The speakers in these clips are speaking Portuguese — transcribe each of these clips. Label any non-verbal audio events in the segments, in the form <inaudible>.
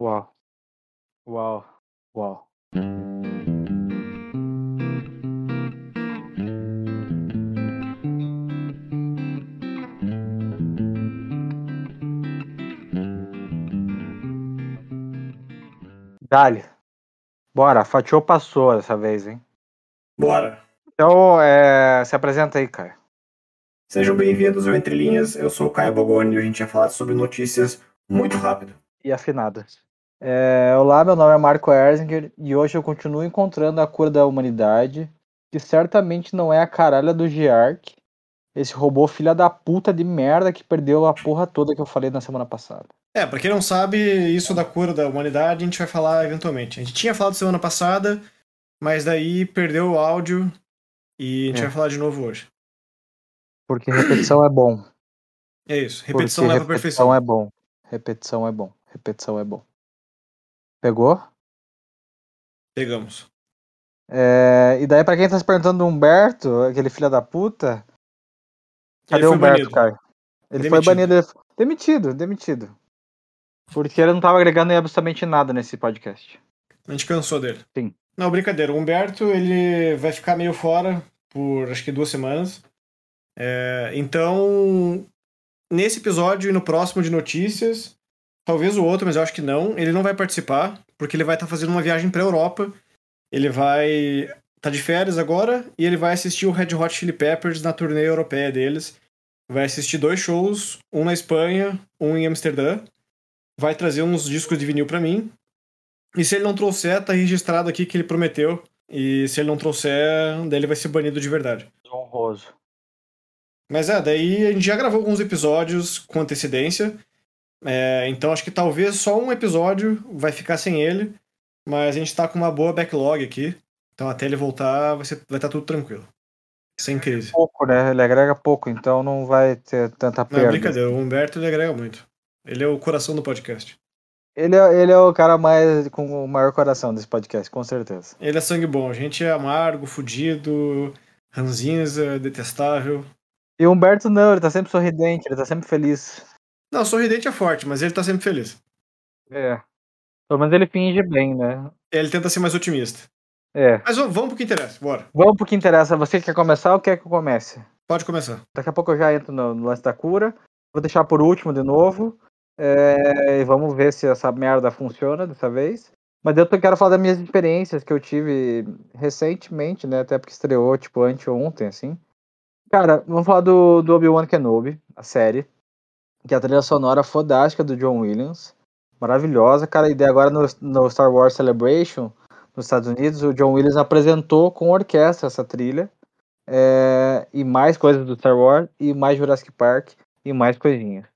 Uau. Uau. Uau. Dali. Bora, fatiou passou dessa vez, hein? Bora. Então, é, se apresenta aí, Caio. Sejam bem-vindos ao Entre Linhas. Eu sou o Caio Bogoni e a gente vai falar sobre notícias muito rápido. E afinadas. É, olá, meu nome é Marco Erzinger e hoje eu continuo encontrando a cura da humanidade, que certamente não é a caralha do Giark, esse robô filha da puta de merda que perdeu a porra toda que eu falei na semana passada. É, pra quem não sabe, isso da cura da humanidade a gente vai falar eventualmente. A gente tinha falado semana passada, mas daí perdeu o áudio e a gente É. vai falar de novo hoje. Porque repetição é bom. É isso, repetição Porque leva à perfeição. repetição é bom. Repetição é bom. Repetição é bom. Pegou? Pegamos. É, e daí, pra quem tá se perguntando do Humberto, aquele filho da puta, cadê o Humberto, banido. Caio? Ele foi Demitido. banido. ele foi- Demitido, demitido. Porque ele não tava agregando em absolutamente nada nesse podcast. A gente cansou dele. Sim. Não, brincadeira. O Humberto, ele vai ficar meio fora por acho que duas semanas. É, então, nesse episódio e no próximo de notícias, talvez o outro, mas eu acho que não, ele não vai participar, porque ele vai estar fazendo uma viagem pra Europa. Ele vai tá de férias agora e ele vai assistir o Red Hot Chili Peppers na turnê europeia deles. Vai assistir dois shows, um na Espanha, um em Amsterdã. Vai trazer uns discos de vinil pra mim. E se ele não trouxer, tá registrado aqui que ele prometeu. E se ele não trouxer, daí ele vai ser banido de verdade. Honroso. Mas é, daí a gente já gravou alguns episódios com antecedência. É, então acho que talvez só um episódio vai ficar sem ele. Mas a gente tá com uma boa backlog aqui. Então até ele voltar vai estar vai tá tudo tranquilo. Sem crise. Pouco, né? Ele agrega pouco, então não vai ter tanta Não, é perda. brincadeira, o Humberto ele agrega muito. Ele é o coração do podcast. Ele é, ele é o cara mais com o maior coração desse podcast, com certeza. Ele é sangue bom, a gente é amargo, fudido, ranzinza, detestável. E o Humberto não, ele tá sempre sorridente, ele tá sempre feliz. Não, sorridente é forte, mas ele tá sempre feliz. É. Pelo menos ele finge bem, né? Ele tenta ser mais otimista. É. Mas vamos pro que interessa, bora. Vamos pro que interessa. Você quer começar ou quer que eu comece? Pode começar. Daqui a pouco eu já entro no, no lance da cura. Vou deixar por último de novo. É, e vamos ver se essa merda funciona dessa vez. Mas eu quero falar das minhas experiências que eu tive recentemente, né? Até porque estreou, tipo, anteontem, assim. Cara, vamos falar do, do Obi-Wan Kenobi, a série. Que é a trilha sonora fodástica do John Williams. Maravilhosa, cara. E daí agora no, no Star Wars Celebration, nos Estados Unidos, o John Williams apresentou com orquestra essa trilha. É, e mais coisas do Star Wars, e mais Jurassic Park, e mais coisinhas.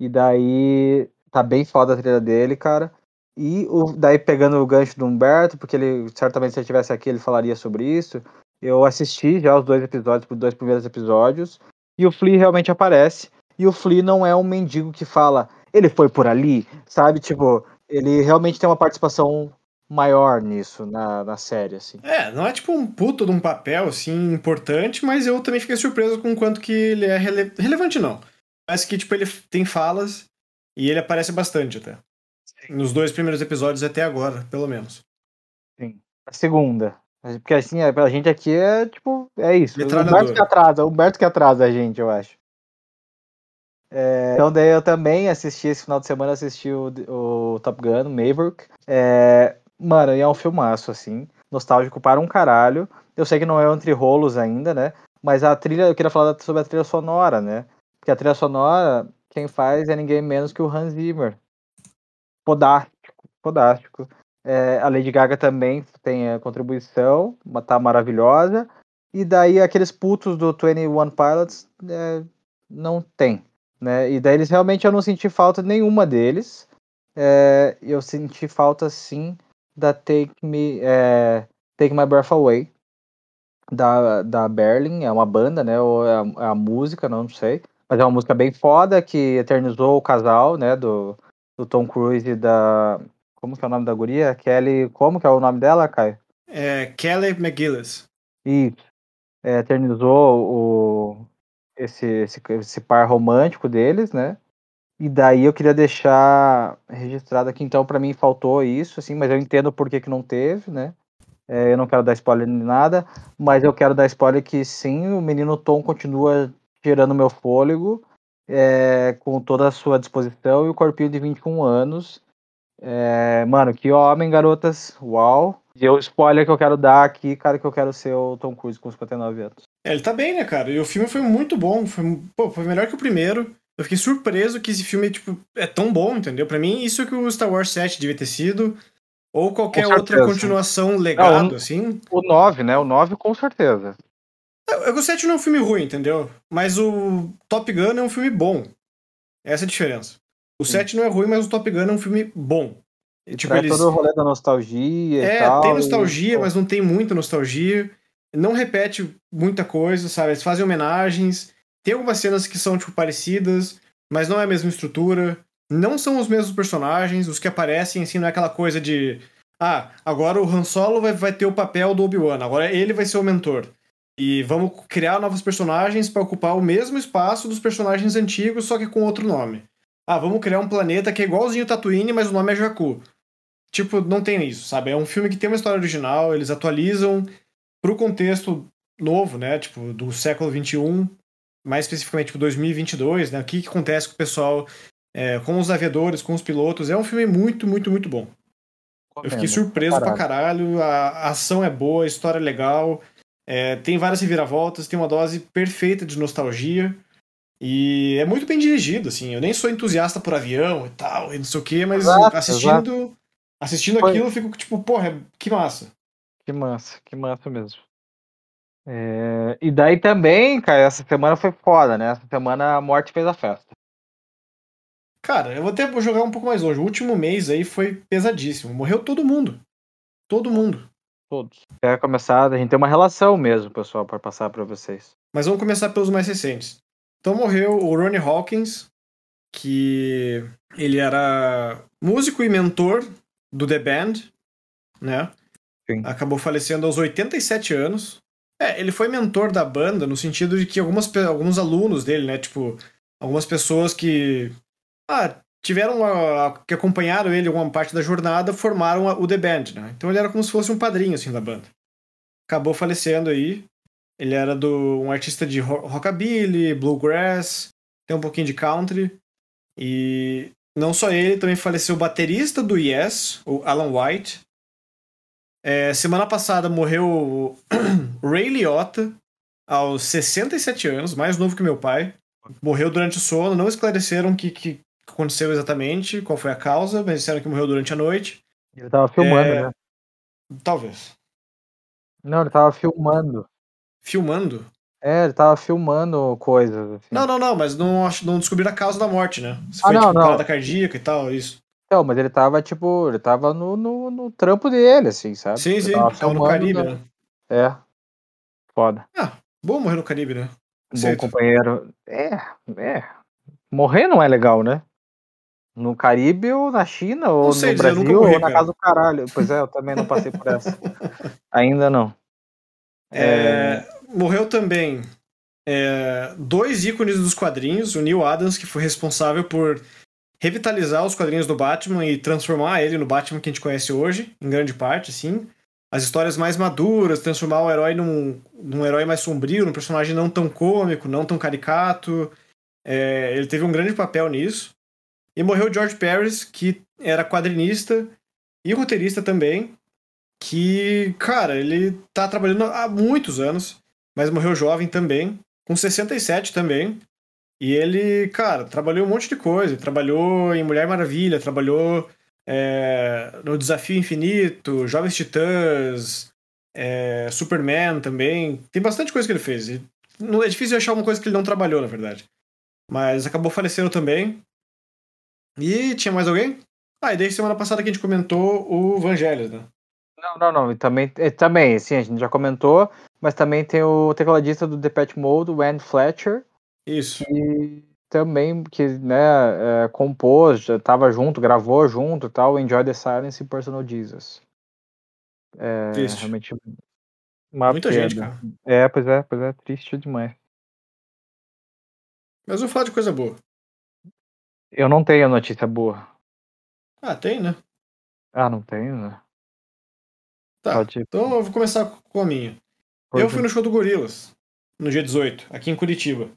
E daí tá bem foda a trilha dele, cara. E o, daí pegando o gancho do Humberto, porque ele certamente se ele estivesse aqui ele falaria sobre isso. Eu assisti já os dois episódios, os dois primeiros episódios, e o Flea realmente aparece. E o Flea não é um mendigo que fala, ele foi por ali, sabe? Tipo, ele realmente tem uma participação maior nisso, na, na série, assim. É, não é tipo um puto de um papel assim importante, mas eu também fiquei surpreso com o quanto que ele é rele- relevante, não. Parece que tipo ele tem falas e ele aparece bastante até. Nos dois primeiros episódios até agora, pelo menos. A segunda. Porque assim, é, pra gente aqui é tipo, é isso. O. Humberto que atrasa, o Humberto que atrasa a gente, eu acho. É, então daí eu também assisti esse final de semana, assisti o, o Top Gun, Maverick. É, mano, e é um filmaço, assim. Nostálgico para um caralho. Eu sei que não é entre rolos ainda, né? Mas a trilha, eu queria falar sobre a trilha sonora, né? Porque a trilha sonora, quem faz é ninguém menos que o Hans Zimmer. Podástico, podástico. É, a Lady Gaga também tem a contribuição, tá maravilhosa. E daí aqueles putos do 21 Pilots é, não tem. Né? E daí eles realmente eu não senti falta nenhuma deles. É, eu senti falta sim da Take Me é, Take My Breath Away da, da Berlin, é uma banda, né? Ou é a, é a música, não sei. Mas é uma música bem foda que eternizou o casal, né? Do, do Tom Cruise e da. Como que é o nome da guria? Kelly. Como que é o nome dela, Caio? É Kelly McGillis. E é, eternizou o, esse, esse, esse par romântico deles, né? E daí eu queria deixar registrado aqui, então, para mim faltou isso, assim, mas eu entendo por que, que não teve, né? É, eu não quero dar spoiler nem nada, mas eu quero dar spoiler que sim, o menino Tom continua tirando meu fôlego, é, com toda a sua disposição, e o corpinho de 21 anos. É, mano, que homem, garotas, uau. E o spoiler que eu quero dar aqui, cara, que eu quero ser o Tom Cruise com 59 anos. É, ele tá bem, né, cara? E o filme foi muito bom, foi, pô, foi melhor que o primeiro. Eu fiquei surpreso que esse filme, tipo, é tão bom, entendeu? Para mim, isso que o Star Wars 7 devia ter sido. Ou qualquer outra continuação legado, não, o, assim. O 9, né? O 9 com certeza. É, o 7 não é um filme ruim, entendeu? Mas o Top Gun é um filme bom. Essa é a diferença. O Sim. 7 não é ruim, mas o Top Gun é um filme bom. E, tipo, eles... todo o rolê da nostalgia é, e tal. tem nostalgia, e... mas não tem muita nostalgia. Não repete muita coisa, sabe? Eles fazem homenagens. Tem algumas cenas que são, tipo, parecidas, mas não é a mesma estrutura. Não são os mesmos personagens. Os que aparecem, assim, não é aquela coisa de. Ah, agora o Han Solo vai, vai ter o papel do Obi-Wan, agora ele vai ser o mentor. E vamos criar novos personagens para ocupar o mesmo espaço dos personagens antigos, só que com outro nome. Ah, vamos criar um planeta que é igualzinho Tatooine, mas o nome é Jakku. Tipo, não tem isso, sabe? É um filme que tem uma história original, eles atualizam pro contexto novo, né? Tipo, do século XXI, mais especificamente pro 2022, né? O que, que acontece com o pessoal, é, com os aviadores, com os pilotos. É um filme muito, muito, muito bom. Eu fiquei surpreso pra caralho. A, a ação é boa, a história é legal. É, tem várias reviravoltas, tem uma dose perfeita de nostalgia. E é muito bem dirigido, assim. Eu nem sou entusiasta por avião e tal, e não sei o quê, mas exato, assistindo, exato. assistindo Foi. aquilo, eu fico tipo, porra, que massa. Que massa, que massa mesmo. É... E daí também, cara, essa semana foi foda, né? Essa semana a morte fez a festa. Cara, eu vou até jogar um pouco mais longe. O último mês aí foi pesadíssimo. Morreu todo mundo. Todo mundo. Todos. Quer começar, a gente tem uma relação mesmo, pessoal, para passar para vocês. Mas vamos começar pelos mais recentes. Então morreu o Ronnie Hawkins, que ele era músico e mentor do The Band, né? Sim. Acabou falecendo aos 87 anos. É, ele foi mentor da banda no sentido de que algumas, alguns alunos dele, né? Tipo, algumas pessoas que ah, tiveram a, a, que acompanharam ele alguma parte da jornada formaram a, o The Band, né? Então ele era como se fosse um padrinho assim da banda. Acabou falecendo aí ele era do um artista de rockabilly, bluegrass, tem um pouquinho de country. E não só ele, também faleceu o baterista do Yes, o Alan White. É, semana passada morreu o <clears throat> Ray Liotta, aos 67 anos, mais novo que meu pai. Morreu durante o sono, não esclareceram o que, que aconteceu exatamente, qual foi a causa, mas disseram que morreu durante a noite. Ele tava filmando, é... né? Talvez. Não, ele tava filmando. Filmando? É, ele tava filmando coisas. Assim. Não, não, não, mas não, não descobriram a causa da morte, né? Se ah, foi, não, tipo, não. parada cardíaca e tal, isso. Não, mas ele tava, tipo, ele tava no, no, no trampo dele, assim, sabe? Sim, sim, tava, tava no Caribe, né? É. Foda. Ah, bom morrer no Caribe, né? Bom companheiro. É, é. Morrer não é legal, né? No Caribe ou na China ou sei, no Brasil morri, ou na casa do caralho. Pois é, eu também não passei por essa. <laughs> Ainda não. É, morreu também é, dois ícones dos quadrinhos, o Neil Adams, que foi responsável por revitalizar os quadrinhos do Batman e transformar ele no Batman que a gente conhece hoje, em grande parte, sim. As histórias mais maduras, transformar o herói num, num herói mais sombrio, num personagem não tão cômico, não tão caricato. É, ele teve um grande papel nisso. E morreu George Paris, que era quadrinista e roteirista também, que, cara, ele tá trabalhando há muitos anos, mas morreu jovem também, com 67 também. E ele, cara, trabalhou um monte de coisa. Trabalhou em Mulher Maravilha, trabalhou é, no Desafio Infinito, Jovens Titãs, é, Superman também. Tem bastante coisa que ele fez. não é difícil achar uma coisa que ele não trabalhou, na verdade. Mas acabou falecendo também. E tinha mais alguém? Ah, e desde semana passada que a gente comentou o Vangelis, né? Não, não, não. E também, é, também, sim, a gente já comentou, mas também tem o tecladista do Depeche Mode, o Ann Fletcher. Isso. Que também, que, né, é, compôs, já tava junto, gravou junto tal, Enjoy the Silence e Personal Jesus. É, triste. realmente uma Muita perda. gente, cara. É, pois é, pois é, triste demais. Mas vou falar de coisa boa. Eu não tenho notícia boa. Ah, tem, né? Ah, não tenho, né? Tá. Pode- Então eu vou começar com a minha. Eu fui no show do Gorilas, no dia 18, aqui em Curitiba.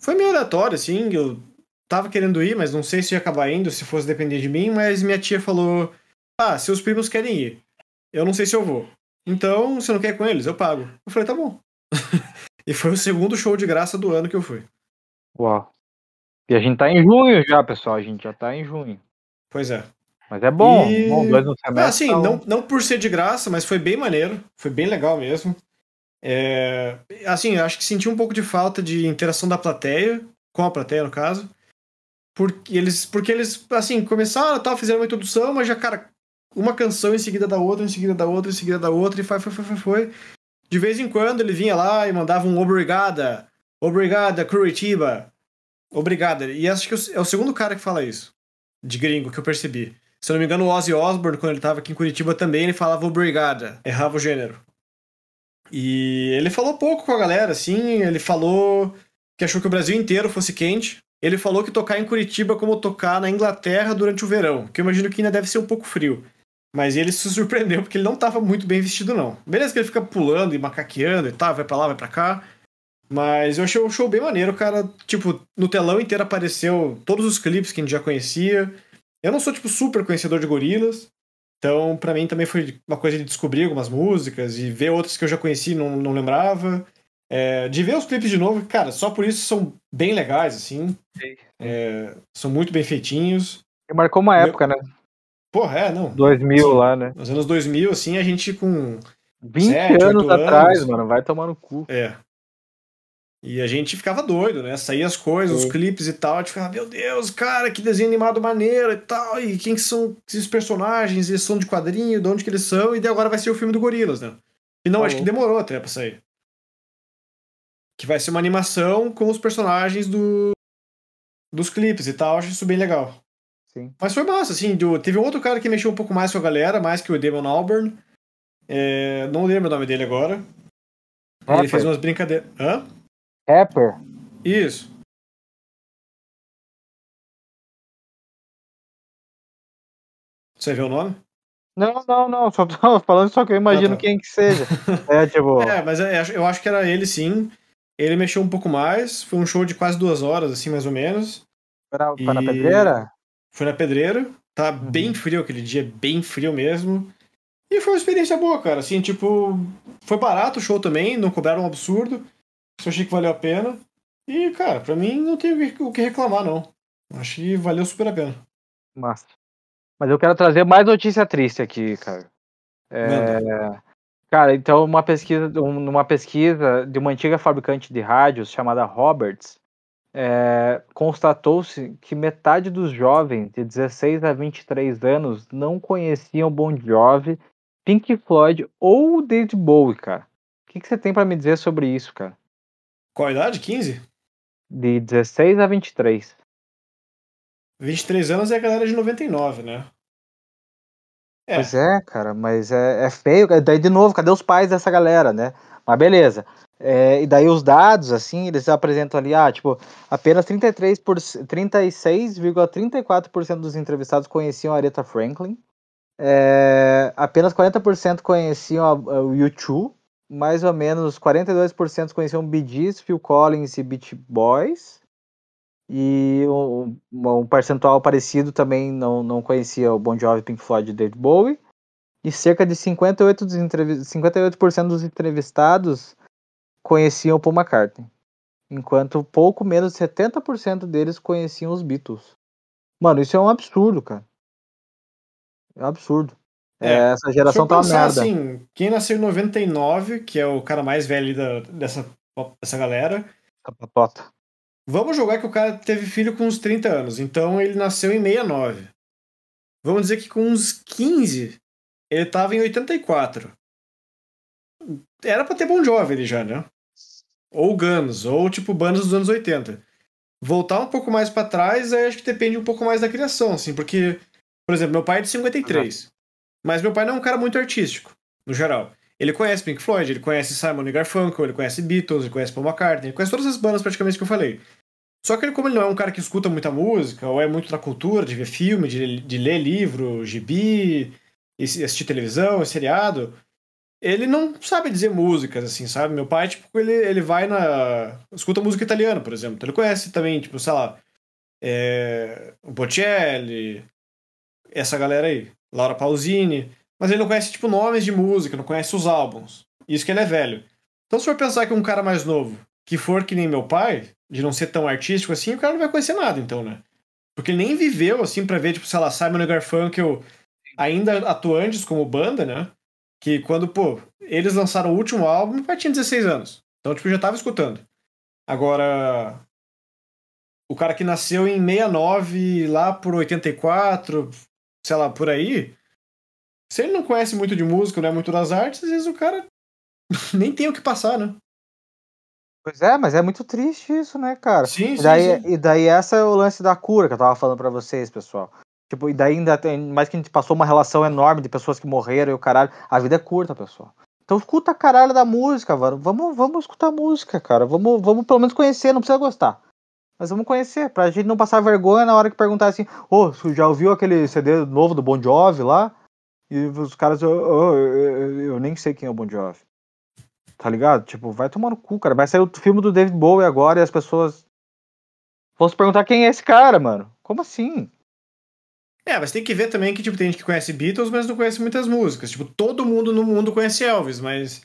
Foi meio aleatório, assim, eu tava querendo ir, mas não sei se ia acabar indo, se fosse depender de mim, mas minha tia falou: Ah, seus primos querem ir. Eu não sei se eu vou. Então, você não quer ir com eles? Eu pago. Eu falei, tá bom. <laughs> e foi o segundo show de graça do ano que eu fui. Uau. E a gente tá em junho já, pessoal. A gente já tá em junho. Pois é. Mas é bom. E- bom dois no semestre. Ah, assim, tá não, bom. não por ser de graça, mas foi bem maneiro. Foi bem legal mesmo. É, assim, acho que senti um pouco de falta de interação da plateia, com a plateia, no caso. Porque eles, porque eles assim, começaram, tal, fizeram uma introdução, mas já, cara, uma canção em seguida da outra, em seguida da outra, em seguida da outra, e foi, foi, foi, foi, foi. De vez em quando ele vinha lá e mandava um obrigada, obrigada, Curitiba, obrigada. E acho que é o segundo cara que fala isso, de gringo, que eu percebi. Se eu não me engano, o Ozzy Osbourne, quando ele tava aqui em Curitiba também, ele falava obrigada, errava o gênero. E ele falou pouco com a galera, assim, ele falou que achou que o Brasil inteiro fosse quente. Ele falou que tocar em Curitiba é como tocar na Inglaterra durante o verão, que eu imagino que ainda deve ser um pouco frio. Mas ele se <laughs> surpreendeu porque ele não tava muito bem vestido, não. Beleza que ele fica pulando e macaqueando e tal, vai pra lá, vai pra cá. Mas eu achei o show bem maneiro, cara. Tipo, no telão inteiro apareceu todos os clipes que a gente já conhecia. Eu não sou, tipo, super conhecedor de gorilas. Então, pra mim também foi uma coisa de descobrir algumas músicas e ver outras que eu já conheci e não, não lembrava. É, de ver os clipes de novo, cara, só por isso são bem legais, assim. Sim. É, são muito bem feitinhos. E marcou uma Meu- época, né? Porra, é, não. 2000 Sim. lá, né? Nos anos 2000, assim, a gente com 20 Sete, anos oito atrás, anos. mano. Vai tomar no cu. É. E a gente ficava doido, né? Saía as coisas, Sim. os clipes e tal. A gente ficava, meu Deus, cara, que desenho animado maneiro e tal. E quem que são esses personagens? Eles são de quadrinho, de onde que eles são? E daí agora vai ser o filme do Gorilas, né? E não, acho que Falou. demorou até pra sair. Que vai ser uma animação com os personagens do... dos clipes e tal. Acho isso bem legal. Sim. Mas foi massa, assim. do- Teve um outro cara que mexeu um pouco mais com a galera, mais que o Damon Albarn. É, Não lembro o nome dele agora. Ele fez umas brincadeiras. Hã? Rapper. Isso. Você viu o nome? Não, não, não. Só tô <laughs> falando só que eu imagino Ah, tá. quem que seja. <laughs> É, tipo. É, mas é, eu acho que era ele sim. Ele mexeu um pouco mais. Foi um show de quase duas horas, assim, mais ou menos. Foi na, foi na E- pedreira? Foi na pedreira. Tá Uhum. bem frio aquele dia, bem frio mesmo. E foi uma experiência boa, cara. Assim, tipo, foi barato o show também, não cobraram um absurdo. Eu achei que valeu a pena. E, cara, pra mim não tem o que- reclamar, não. Acho que valeu super a pena. Massa. Mas eu quero trazer mais notícia triste aqui, cara. É. Cara, então uma pesquisa, um- numa pesquisa de uma antiga fabricante de rádios chamada Roberts, é, constatou-se que metade dos jovens de 16 a 23 anos não conheciam Bon Jovi, Pink Floyd ou David Bowie, cara. O que, que você tem pra me dizer sobre isso, cara? Qual a idade? 15? De 16 a 23. 23 anos é a galera de 99, né? É. Pois é, cara, mas é, é feio. Daí, de novo, cadê os pais dessa galera, né? Mas beleza. É, e daí os dados, assim, eles apresentam ali, ah, tipo, apenas 33 por, 36,34% dos entrevistados conheciam a Aretha Franklin. É, apenas 40% conheciam a, a, o U2. Mais ou menos 42% conheciam Bee Phil Collins e Beach Boys. E um, um percentual parecido também não, não conhecia o Bon Jovi, Pink Floyd e David Bowie. E cerca de 58%, dos, entrev 58 dos entrevistados conheciam Paul McCartney. Enquanto pouco menos de 70% deles conheciam os Beatles. Mano, isso é um absurdo, cara. É um absurdo. É, Essa geração tá uma merda. assim, quem nasceu em 99, que é o cara mais velho da, dessa, dessa galera, Capatota. vamos jogar que o cara teve filho com uns 30 anos, então ele nasceu em 69. Vamos dizer que com uns 15, ele tava em 84. Era pra ter Bon Jovi ele já, né? Ou Guns, ou tipo bandas dos anos 80. Voltar um pouco mais pra trás, aí acho que depende um pouco mais da criação, assim, porque, por exemplo, meu pai é de 53. Mas meu pai não é um cara muito artístico, no geral. Ele conhece Pink Floyd, ele conhece Simon Garfunkel, ele conhece Beatles, ele conhece Paul McCartney, ele conhece todas as bandas praticamente que eu falei. Só que ele, como ele não é um cara que escuta muita música, ou é muito da cultura, de ver filme, de, de ler livro, gibi, assistir televisão, seriado, ele não sabe dizer músicas, assim, sabe? Meu pai, tipo, ele, ele vai na. escuta música italiana, por exemplo. Então ele conhece também, tipo, sei lá, é, o Bocelli, essa galera aí, Laura Pausini. Mas ele não conhece, tipo, nomes de música, não conhece os álbuns. Isso que ele é velho. Então, se for pensar que um cara mais novo, que for que nem meu pai, de não ser tão artístico assim, o cara não vai conhecer nada, então, né? Porque ele nem viveu, assim, pra ver, tipo, sei lá, Simon Garfunkel ainda atuantes como banda, né? Que quando, pô, eles lançaram o último álbum, meu pai tinha 16 anos. Então, tipo, já tava escutando. Agora, o cara que nasceu em 69, lá por 84, sei lá, por aí, se ele não conhece muito de música, não é muito das artes, às vezes o cara <laughs> nem tem o que passar, né? Pois é, mas é muito triste isso, né, cara? Sim, e sim, daí, sim. E daí essa é o lance da cura que eu tava falando pra vocês, pessoal. Tipo, e daí ainda tem, mais que a gente passou uma relação enorme de pessoas que morreram e o caralho. A vida é curta, pessoal. Então escuta a caralho da música, mano. Vamos, vamos escutar música, cara. Vamos, vamos pelo menos conhecer, não precisa gostar. Mas vamos conhecer, pra gente não passar vergonha na hora que perguntar assim, ô, oh, já ouviu aquele CD novo do Bon Jovi lá? E os caras, oh, oh, eu, eu nem sei quem é o Bon Jovi. Tá ligado? Tipo, vai tomar no cu, cara. Vai sair o filme do David Bowie agora e as pessoas vão se perguntar quem é esse cara, mano. Como assim? É, mas tem que ver também que, tipo, tem gente que conhece Beatles, mas não conhece muitas músicas. Tipo, todo mundo no mundo conhece Elvis, mas.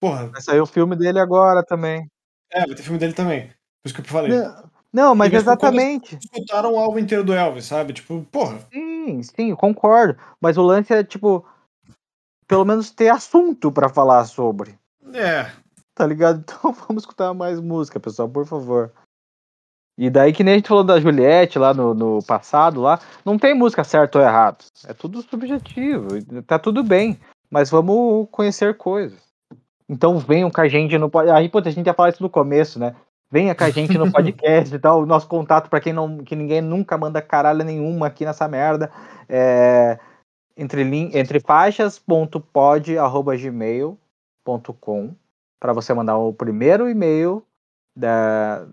Porra. Vai sair o filme dele agora também. É, vai ter filme dele também. Por isso que eu falei. Não, não mas exatamente. Escutaram o álbum inteiro do Elvis, sabe? Tipo, porra. Sim, sim, concordo. Mas o lance é, tipo, pelo menos ter assunto para falar sobre. É. Tá ligado? <laughs> Então vamos escutar mais música, pessoal, por favor. E daí que nem a gente falou da Juliette lá no, no passado, lá, não tem música certo ou errado. É tudo subjetivo, tá tudo bem. Mas vamos conhecer coisas. Então venham com a gente no Aí, pô, a gente ia falar isso no começo, né? Venha com a gente no <laughs> podcast e tal. O nosso contato, para quem não. que ninguém nunca manda caralho nenhuma aqui nessa merda. É, entre, entre faixas.pod.gmail.com para você mandar o primeiro e-mail da,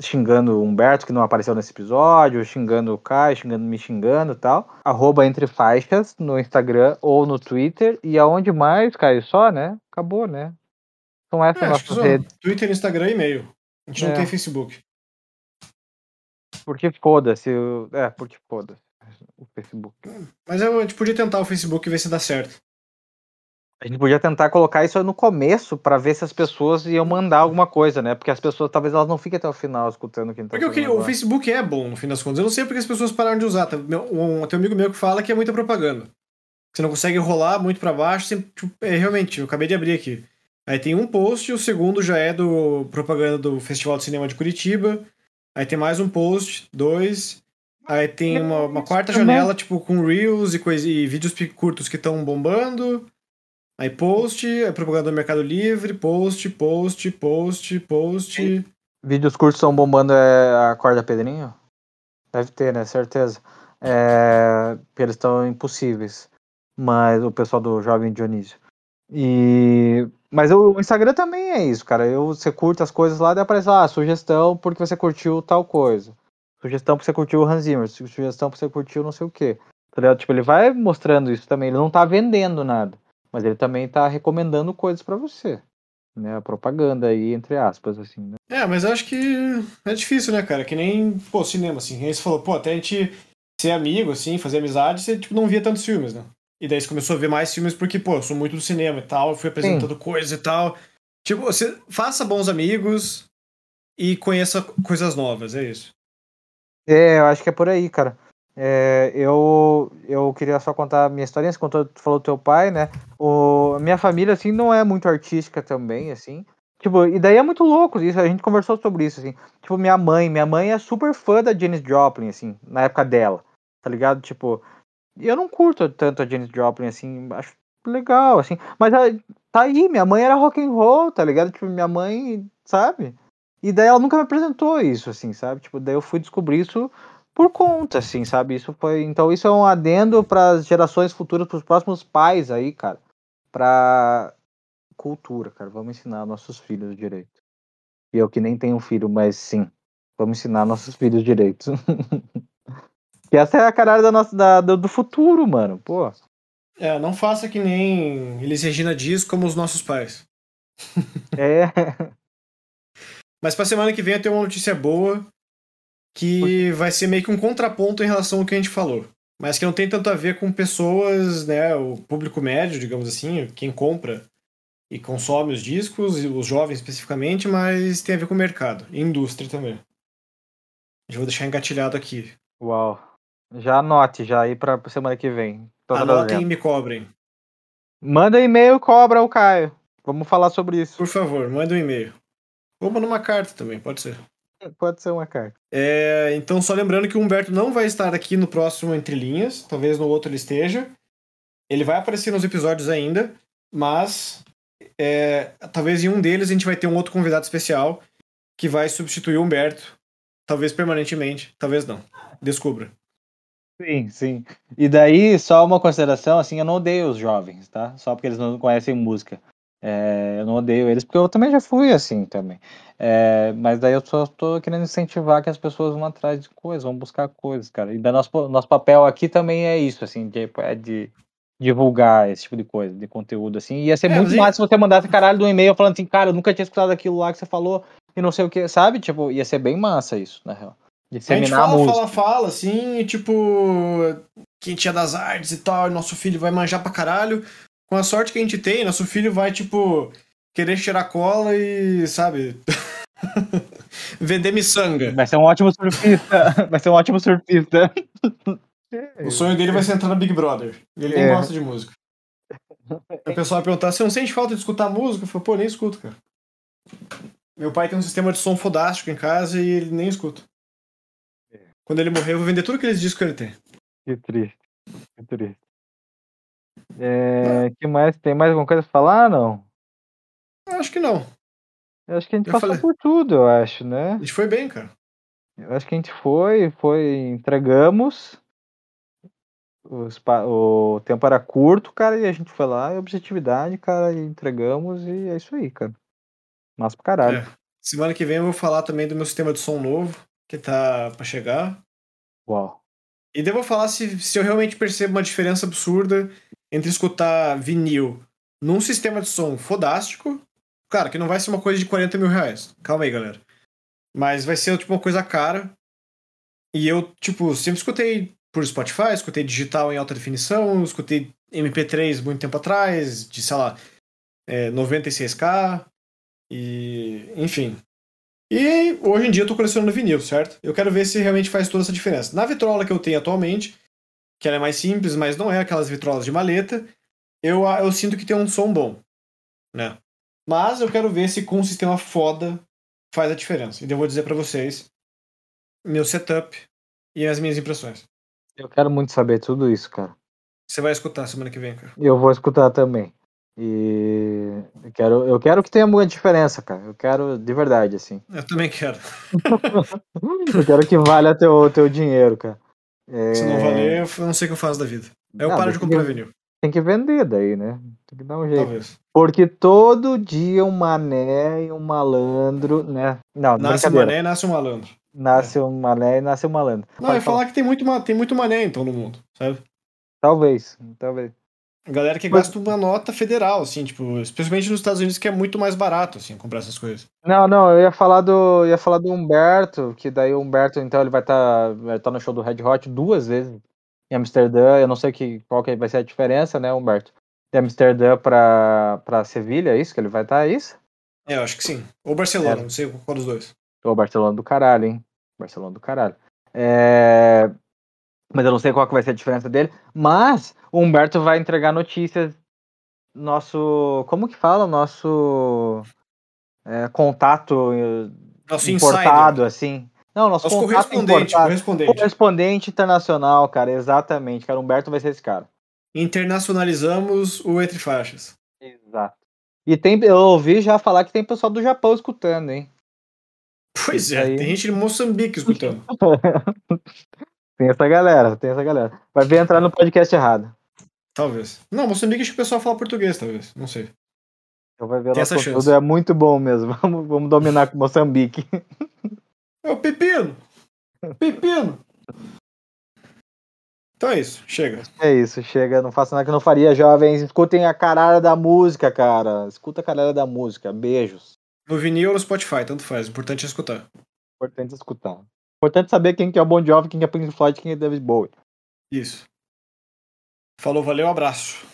xingando o Humberto, que não apareceu nesse episódio, xingando o Caio, xingando, me xingando e tal. Arroba Entre Faixas no Instagram ou no Twitter. E aonde mais, Caio? Só, né? Acabou, né? São essas é, nossas redes. Twitter, Instagram e e-mail. A gente é. não tem Facebook. Porque foda-se. É, porque foda-se o Facebook. Mas eu, a gente podia tentar o Facebook e ver se dá certo. A gente podia tentar colocar isso no começo para ver se as pessoas iam mandar alguma coisa, né? Porque as pessoas talvez elas não fiquem até o final escutando quem tá Porque o, o Facebook é bom, no fim das contas. Eu não sei porque as pessoas pararam de usar. Tem um, tem um amigo meu que fala que é muita propaganda. Você não consegue rolar muito para baixo. Sem, tipo, é, realmente, eu acabei de abrir aqui. Aí tem um post, o segundo já é do propaganda do Festival de Cinema de Curitiba. Aí tem mais um post, dois. Aí tem uma, uma quarta janela, tipo, com Reels e, coisa, e vídeos curtos que estão bombando. Aí post, é propaganda do Mercado Livre, post, post, post, post. Vídeos curtos são bombando é a corda Pedrinho? Deve ter, né? Certeza. É, eles estão impossíveis. Mas o pessoal do Jovem Dionísio. E. Mas o Instagram também é isso, cara. Eu, você curte as coisas lá, daí aparece lá, ah, sugestão porque você curtiu tal coisa. Sugestão porque você curtiu o Hans Zimmer. Sugestão porque você curtiu não sei o quê. Tá tipo, ele vai mostrando isso também. Ele não tá vendendo nada mas ele também está recomendando coisas para você. Né, a propaganda aí, entre aspas, assim, né? É, mas eu acho que é difícil, né, cara? Que nem, pô, cinema, assim. Aí você falou, pô, até a gente ser amigo, assim, fazer amizade, você, tipo, não via tantos filmes, né? E daí você começou a ver mais filmes porque, pô, eu sou muito do cinema e tal, fui apresentando coisas e tal. Tipo, você faça bons amigos e conheça coisas novas, é isso. É, eu acho que é por aí, cara. É, eu, eu queria só contar a minha historinha, você contou, tu falou do teu pai, né? O, minha família, assim, não é muito artística também, assim. Tipo, e daí é muito louco isso, a gente conversou sobre isso, assim. Tipo, minha mãe, minha mãe é super fã da Janis Joplin, assim, na época dela, tá ligado? Tipo, eu não curto tanto a Janis Joplin, assim, acho legal, assim. Mas tá aí, minha mãe era rock and roll, tá ligado? Tipo, minha mãe, sabe? E daí ela nunca me apresentou isso, assim, sabe? Tipo, daí eu fui descobrir isso por conta, assim, sabe? Isso foi. Então, isso é um adendo para as gerações futuras, para os próximos pais aí, cara. Para cultura, cara. Vamos ensinar nossos filhos direito. E eu que nem tenho filho, mas sim. Vamos ensinar nossos filhos direitos. <laughs> que essa é a caralho da nossa, da, do, do futuro, mano. Pô. É, não faça que nem Elis Regina diz, como os nossos pais. É. <laughs> <laughs> Mas pra semana que vem eu tenho uma notícia boa que vai ser meio que um contraponto em relação ao que a gente falou. Mas que não tem tanto a ver com pessoas, né? O público médio, digamos assim, quem compra e consome os discos, e os jovens especificamente, mas tem a ver com o mercado e indústria também. Já vou deixar engatilhado aqui. Uau. Já anote já aí pra semana que vem. Anotem e me cobrem. Manda e-mail cobra o Caio. Vamos falar sobre isso. Por favor, manda um e-mail. Ou manda uma carta também, pode ser. Pode ser uma carta. É, então, só lembrando que o Humberto não vai estar aqui no próximo Entre Linhas, talvez no outro ele esteja. Ele vai aparecer nos episódios ainda, mas é, talvez em um deles a gente vai ter um outro convidado especial que vai substituir o Humberto, talvez permanentemente, talvez não. Descubra. Sim, sim. E daí, só uma consideração, assim, eu não odeio os jovens, tá? Só porque eles não conhecem música. É, eu não odeio eles, porque eu também já fui assim também. É, mas daí eu só tô querendo incentivar que as pessoas vão atrás de coisas, vão buscar coisas, cara. E daí nosso, nosso papel aqui também é isso, assim, de, é de divulgar esse tipo de coisa, de conteúdo, assim. Ia ser É, muito e- massa se você mandasse caralho do e-mail falando assim, cara, eu nunca tinha escutado aquilo lá que você falou e não sei o que, sabe? Tipo, ia ser bem massa isso, na real. A gente Disseminar a, fala, fala, fala, assim, e tipo, quem tinha das artes e tal, e nosso filho vai manjar pra caralho. Com a sorte que a gente tem, nosso filho vai, tipo, querer cheirar cola e, sabe, <laughs> vender miçanga. Vai ser um ótimo surfista. <laughs> Vai ser um ótimo surfista. O sonho dele vai ser entrar no Big Brother. E ele nem É. gosta de música. O pessoal vai perguntar, você não sente falta de escutar música? Eu falo, pô, nem escuto, cara. Meu pai tem um sistema de som fodástico em casa e ele nem escuta. Quando ele morrer, eu vou vender tudo aqueles discos que ele tem. Que triste. Que triste. É, que mais? Tem mais alguma coisa pra falar? Não. Acho que não. Eu acho que a gente Eu passou falei. por tudo, eu acho, né? A gente foi bem, cara. Eu acho que a gente foi, foi, entregamos. Pa- o tempo era curto, cara, e a gente foi lá, e objetividade, cara, e entregamos, e é isso aí, cara. Massa pra caralho. É. Semana que vem eu vou falar também do meu sistema de som novo, que tá pra chegar. Uau. E devo falar se, se eu realmente percebo uma diferença absurda entre escutar vinil num sistema de som fodástico. Cara, que não vai ser uma coisa de 40 mil reais. Calma aí, galera. Mas vai ser tipo uma coisa cara. E eu, tipo, sempre escutei por Spotify, escutei digital em alta definição, escutei MP3 muito tempo atrás, de, sei lá, é, 96k. E. Enfim. E hoje em dia eu tô colecionando vinil, certo? Eu quero ver se realmente faz toda essa diferença. Na vitrola que eu tenho atualmente, que ela é mais simples, mas não é aquelas vitrolas de maleta, eu, eu sinto que tem um som bom, né? Mas eu quero ver se com um sistema foda faz a diferença. E eu vou dizer pra vocês meu setup e as minhas impressões. Eu quero muito saber tudo isso, cara. Você vai escutar semana que vem, cara. Eu vou escutar também. E eu quero, eu quero que tenha muita diferença, cara. Eu quero de verdade, assim. <laughs> Eu também quero. Eu quero que valha teu, teu dinheiro, cara. É, Se não valer, eu não sei o que eu faço da vida. Aí eu Não, paro de comprar que- vinil. Tem que vender daí, né? Tem que dar um jeito. Talvez. Porque todo dia um mané e um malandro, né? Não, Nasce um mané e nasce um malandro. Nasce um mané e nasce um malandro. Não, Pode é falar que tem muito, tem muito mané, então, no mundo, sabe? Talvez, talvez. Galera que Mas- gasta uma nota federal, assim, tipo, especialmente nos Estados Unidos, que é muito mais barato, assim, comprar essas coisas. Não, não, eu ia falar do, ia falar do Humberto, que daí o Humberto, então, ele vai estar vai tá no show do Red Hot duas vezes em Amsterdã. Eu não sei que, qual que vai ser a diferença, né, Humberto? De Amsterdã pra, pra Sevilha, é isso que ele vai estar, é isso? É, eu acho que sim. Ou Barcelona, É. não sei qual dos dois. Ô, Barcelona do caralho, hein? Barcelona do caralho. É... Mas eu não sei qual que vai ser a diferença dele. Mas o Humberto vai entregar notícias. Nosso. Como que fala? Nosso. é, contato eh, Nosso importado, insider. assim. Não, nosso, Nosso correspondente, correspondente. Correspondente internacional, cara. Exatamente, cara. O Humberto vai ser esse cara. Internacionalizamos o Entre Faixas. Exato. E tem, eu ouvi já falar que tem pessoal do Japão escutando, hein? Pois é, tem gente de Moçambique escutando. <laughs> tem essa galera, tem essa galera. Vai ver entrar no podcast errado. talvez. Não, Moçambique acho que o pessoal fala português, talvez. Não sei. Então vai ver Tem essa chance. é muito bom mesmo. <laughs> Vamos, vamos dominar com Moçambique. É o pepino! Pepino! Então é isso, chega. É isso, chega. Não faça nada que eu não faria, jovens. Escutem a caralho da música, cara. Escuta a caralho da música. Beijos. No vinil ou no Spotify, tanto faz. O importante é escutar. Importante escutar. Importante saber quem que é o Bon Jovi, quem que é Pink Floyd, quem é David Bowie. Isso. Falou, valeu, abraço.